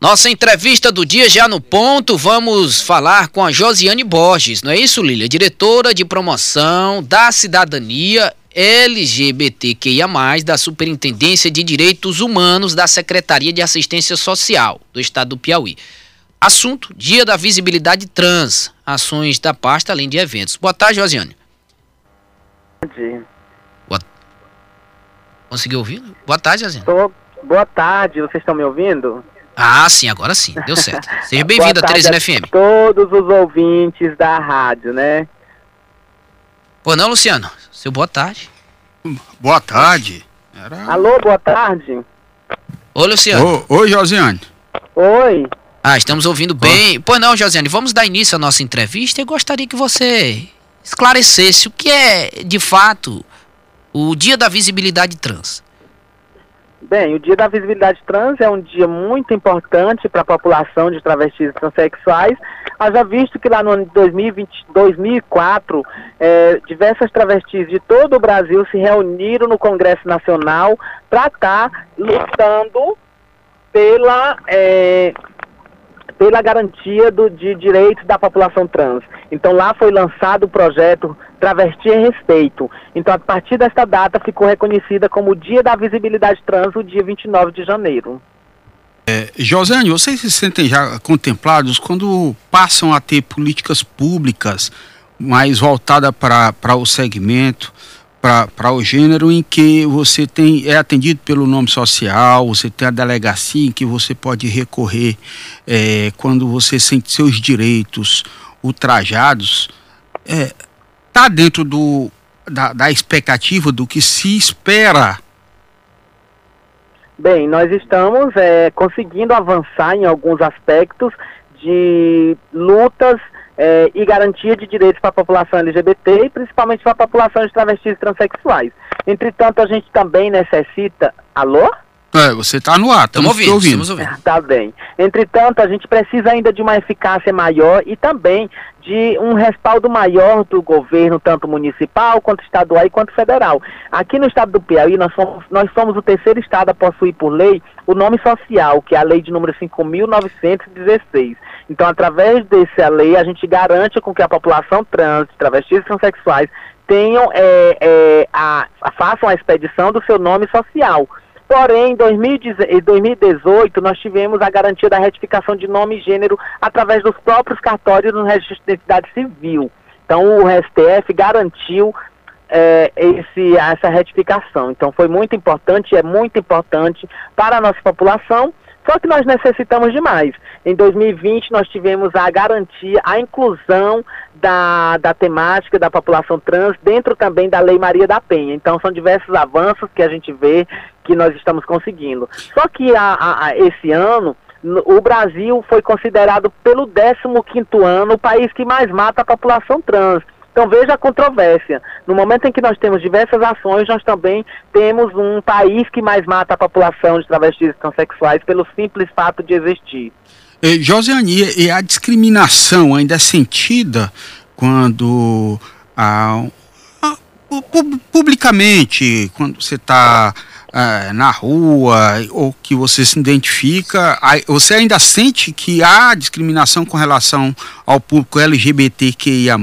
Nossa entrevista do dia já no ponto, vamos falar com a Josiane Borges, não é isso, Lília? Diretora de promoção da cidadania LGBTQIA+, da Superintendência de Direitos Humanos da Secretaria de Assistência Social do Estado do Piauí. Assunto: Dia da Visibilidade Trans, ações da pasta além de eventos. Boa tarde, Josiane. Bom dia. Boa... Conseguiu ouvir? Boa tarde, Josiane. Tô... Boa tarde, vocês estão me ouvindo? Ah, sim, agora sim, deu certo. Seja bem-vindo a Teresina FM. todos os ouvintes da rádio, né? Pô, não, Luciano? Seu boa tarde. Boa tarde. Era... Alô, boa tarde. Oi, Luciano. Ô, oi, Josiane. Oi. Ah, estamos ouvindo bem. Pô, não, Josiane, vamos dar início à nossa entrevista. Eu gostaria que você esclarecesse o que é, de fato, o Dia da Visibilidade Trans. Bem, o Dia da Visibilidade Trans é um dia muito importante para a população de travestis e transexuais, haja visto que lá no ano de 2020, 2004, é, diversas travestis de todo o Brasil se reuniram no Congresso Nacional para estar tá lutando pela é, pela garantia do, de direitos da população trans. Então lá foi lançado o projeto Travesti em Respeito. Então a partir desta data ficou reconhecida como o Dia da Visibilidade Trans, o dia 29 de janeiro. É, Josane, vocês se sentem já contemplados quando passam a ter políticas públicas mais voltadas para o segmento, para o gênero em que você tem é atendido pelo nome social, você tem a delegacia em que você pode recorrer é, quando você sente seus direitos ultrajados, é, tá dentro do, da, da expectativa do que se espera? Bem, nós estamos é, conseguindo avançar em alguns aspectos de lutas é, e garantia de direitos para a população LGBT e principalmente para a população de travestis e transexuais. Entretanto, a gente também necessita. Alô? É, você está no ar, estamos ouvindo, ouvindo. Estamos ouvindo. Tá bem. Entretanto, a gente precisa ainda de uma eficácia maior e também de um respaldo maior do governo, tanto municipal, quanto estadual e quanto federal. Aqui no estado do Piauí, nós somos, nós somos o terceiro estado a possuir por lei o nome social, que é a lei de número 5.916. Então, através dessa lei, a gente garante com que a população trans, travestis e transexuais tenham, é, é, a, façam a expedição do seu nome social. Porém, em 2018, nós tivemos a garantia da retificação de nome e gênero através dos próprios cartórios no registro de identidade civil. Então, o STF garantiu é, esse, essa retificação. Então, foi muito importante, é muito importante para a nossa população só que nós necessitamos de mais. Em 2020, nós tivemos a garantia, a inclusão da, da temática da população trans dentro também da Lei Maria da Penha. Então, são diversos avanços que a gente vê que nós estamos conseguindo. Só que a, a, a esse ano, o Brasil foi considerado pelo 15º ano o país que mais mata a população trans. Então veja a controvérsia. No momento em que nós temos diversas ações, nós também temos um país que mais mata a população de travestis e transexuais pelo simples fato de existir. Eh, Josiane, e a discriminação ainda é sentida quando publicamente, quando você está é, na rua ou que você se identifica, você ainda sente que há discriminação com relação ao público LGBTQIA+.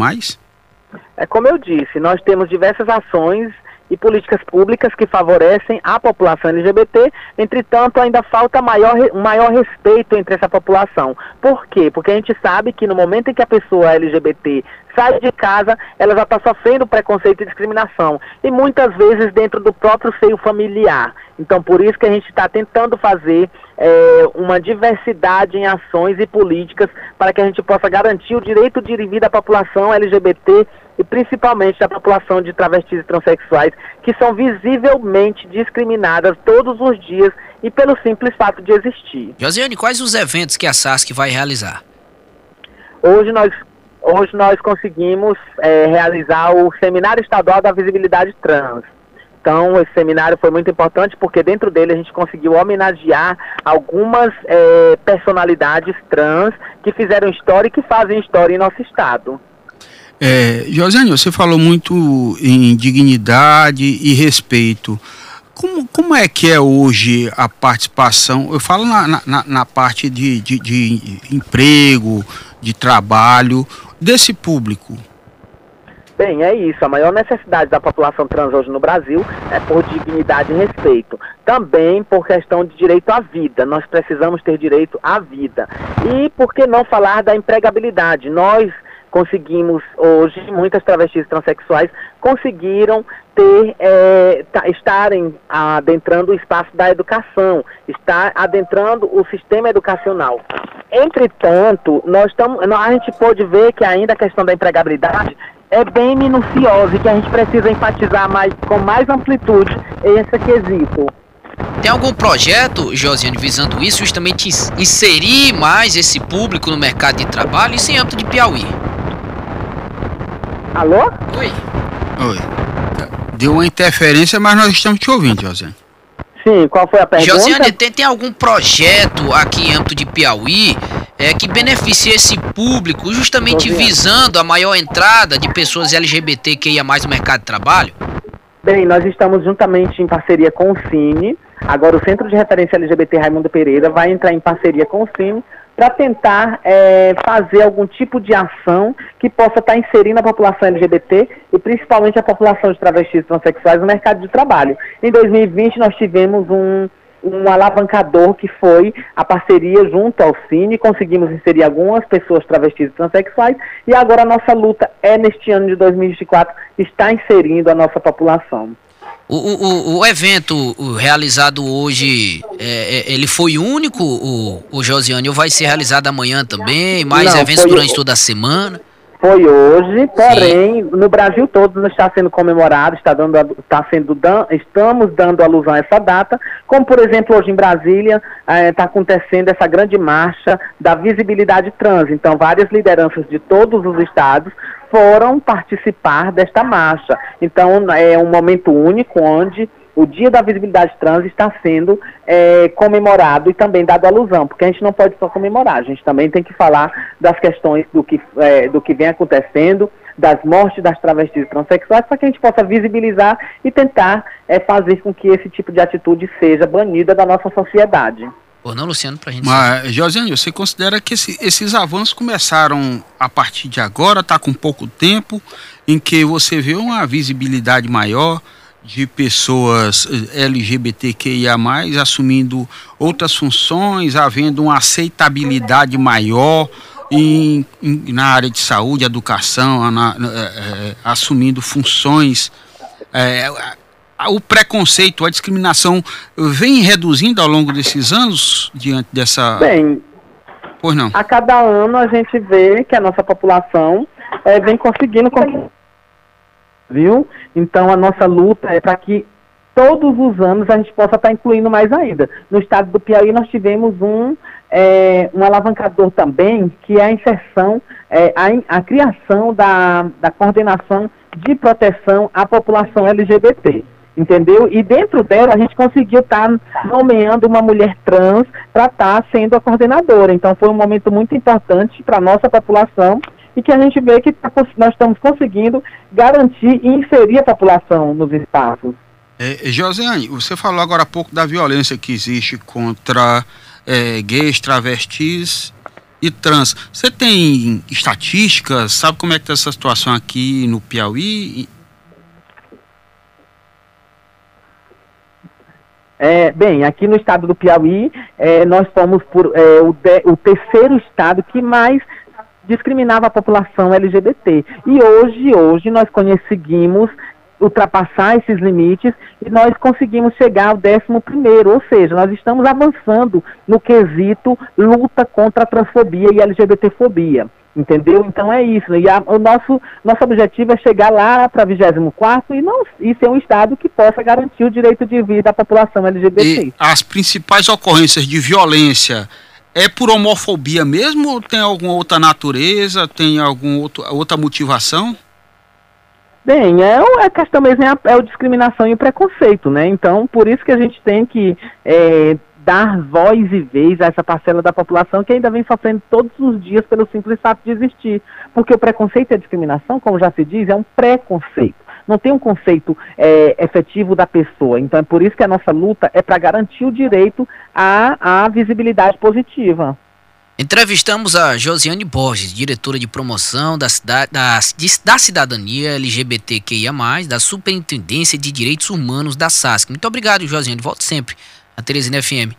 É como eu disse, nós temos diversas ações e políticas públicas que favorecem a população LGBT, entretanto, ainda falta maior, maior respeito entre essa população. Por quê? Porque a gente sabe que no momento em que a pessoa LGBT sai de casa, ela já está sofrendo preconceito e discriminação. E muitas vezes dentro do próprio seio familiar. Então, por isso que a gente está tentando fazer é, uma diversidade em ações e políticas para que a gente possa garantir o direito de vida da população LGBT e principalmente da população de travestis e transexuais, que são visivelmente discriminadas todos os dias e pelo simples fato de existir. Josiane, quais os eventos que a SASC vai realizar? Hoje nós, hoje nós conseguimos é, realizar o Seminário Estadual da Visibilidade Trans. Então, esse seminário foi muito importante porque dentro dele a gente conseguiu homenagear algumas é, personalidades trans que fizeram história e que fazem história em nosso estado. É, você falou muito em dignidade e respeito. Como, como é que é hoje a participação? Eu falo na, na, na parte de, de, de emprego, de trabalho, desse público. Bem, é isso. A maior necessidade da população trans hoje no Brasil é por dignidade e respeito. Também por questão de direito à vida. Nós precisamos ter direito à vida. E por que não falar da empregabilidade? Nós conseguimos hoje, muitas travestis transexuais conseguiram ter, é, estarem adentrando o espaço da educação, estar adentrando o sistema educacional. Entretanto, nós tamo, a gente pode ver que ainda a questão da empregabilidade é bem minuciosa e que a gente precisa enfatizar mais, com mais amplitude esse quesito. Tem algum projeto, Josiane, visando isso, justamente inserir mais esse público no mercado de trabalho, e em âmbito de Piauí? Alô? Oi. Oi. Deu uma interferência, mas nós estamos te ouvindo, Josiane. Sim, qual foi a pergunta? Josiane, tem, tem algum projeto aqui em âmbito de Piauí é, que beneficie esse público, justamente visando a maior entrada de pessoas LGBTQIA no mercado de trabalho? Bem, nós estamos juntamente em parceria com o Cine. Agora, o Centro de Referência LGBT Raimundo Pereira vai entrar em parceria com o Cine para tentar é, fazer algum tipo de ação que possa estar tá inserindo a população LGBT e principalmente a população de travestis e transexuais no mercado de trabalho. Em 2020, nós tivemos um, um alavancador que foi a parceria junto ao Cine, conseguimos inserir algumas pessoas travestis e transexuais, e agora a nossa luta é, neste ano de 2024, estar inserindo a nossa população. O, o, o evento realizado hoje, é, é, ele foi único, o, o Josiane, ou vai ser realizado amanhã também? Mais Não, eventos durante toda a semana? Foi hoje, porém, Sim. no Brasil todo não está sendo comemorado, está dando, está sendo, estamos dando alusão a essa data, como por exemplo hoje em Brasília eh, está acontecendo essa grande marcha da visibilidade trans. Então, várias lideranças de todos os estados foram participar desta marcha. Então, é um momento único onde o Dia da Visibilidade Trans está sendo é, comemorado e também dado alusão, porque a gente não pode só comemorar, a gente também tem que falar das questões do que, é, do que vem acontecendo, das mortes das travestis e transexuais, para que a gente possa visibilizar e tentar é, fazer com que esse tipo de atitude seja banida da nossa sociedade. Ou não, Luciano, para a gente. Mas, Josiane, você considera que esse, esses avanços começaram a partir de agora, está com pouco tempo, em que você vê uma visibilidade maior de pessoas eh, LGBTQIA, assumindo outras funções, havendo uma aceitabilidade maior em, em na área de saúde, educação, na, é, é, assumindo funções. É, o preconceito, a discriminação vem reduzindo ao longo desses anos diante dessa. Bem, pois não. A cada ano a gente vê que a nossa população é, vem conseguindo. Viu? Então a nossa luta é para que todos os anos a gente possa estar tá incluindo mais ainda. No estado do Piauí nós tivemos um, é, um alavancador também, que é a inserção, é, a, a criação da, da coordenação de proteção à população LGBT entendeu? E dentro dela a gente conseguiu estar tá nomeando uma mulher trans para estar tá sendo a coordenadora. Então foi um momento muito importante para a nossa população e que a gente vê que tá, nós estamos conseguindo garantir e inserir a população nos espaços. É, Josiane, você falou agora há pouco da violência que existe contra é, gays, travestis e trans. Você tem estatísticas? Sabe como é que está essa situação aqui no Piauí? É, bem, aqui no estado do Piauí, é, nós fomos por, é, o, de, o terceiro estado que mais discriminava a população LGBT. E hoje, hoje nós conseguimos ultrapassar esses limites e nós conseguimos chegar ao décimo primeiro, ou seja, nós estamos avançando no quesito luta contra a transfobia e LGBTfobia. Entendeu? Então é isso. E a, o nosso, nosso objetivo é chegar lá para 24 e não e ser um Estado que possa garantir o direito de vida à população LGBT. E as principais ocorrências de violência é por homofobia mesmo ou tem alguma outra natureza, tem alguma outra motivação? Bem, é, a é questão mesmo é a, é a discriminação e o preconceito, né? Então, por isso que a gente tem que é, dar voz e vez a essa parcela da população que ainda vem sofrendo todos os dias pelo simples fato de existir. Porque o preconceito e a discriminação, como já se diz, é um preconceito. não tem um conceito é, efetivo da pessoa. Então é por isso que a nossa luta é para garantir o direito à, à visibilidade positiva. Entrevistamos a Josiane Borges, diretora de promoção da, cidade, da, da cidadania LGBTQIA, da Superintendência de Direitos Humanos da SASC. Muito obrigado, Josiane. Volte sempre a Teresina FM.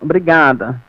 Obrigada.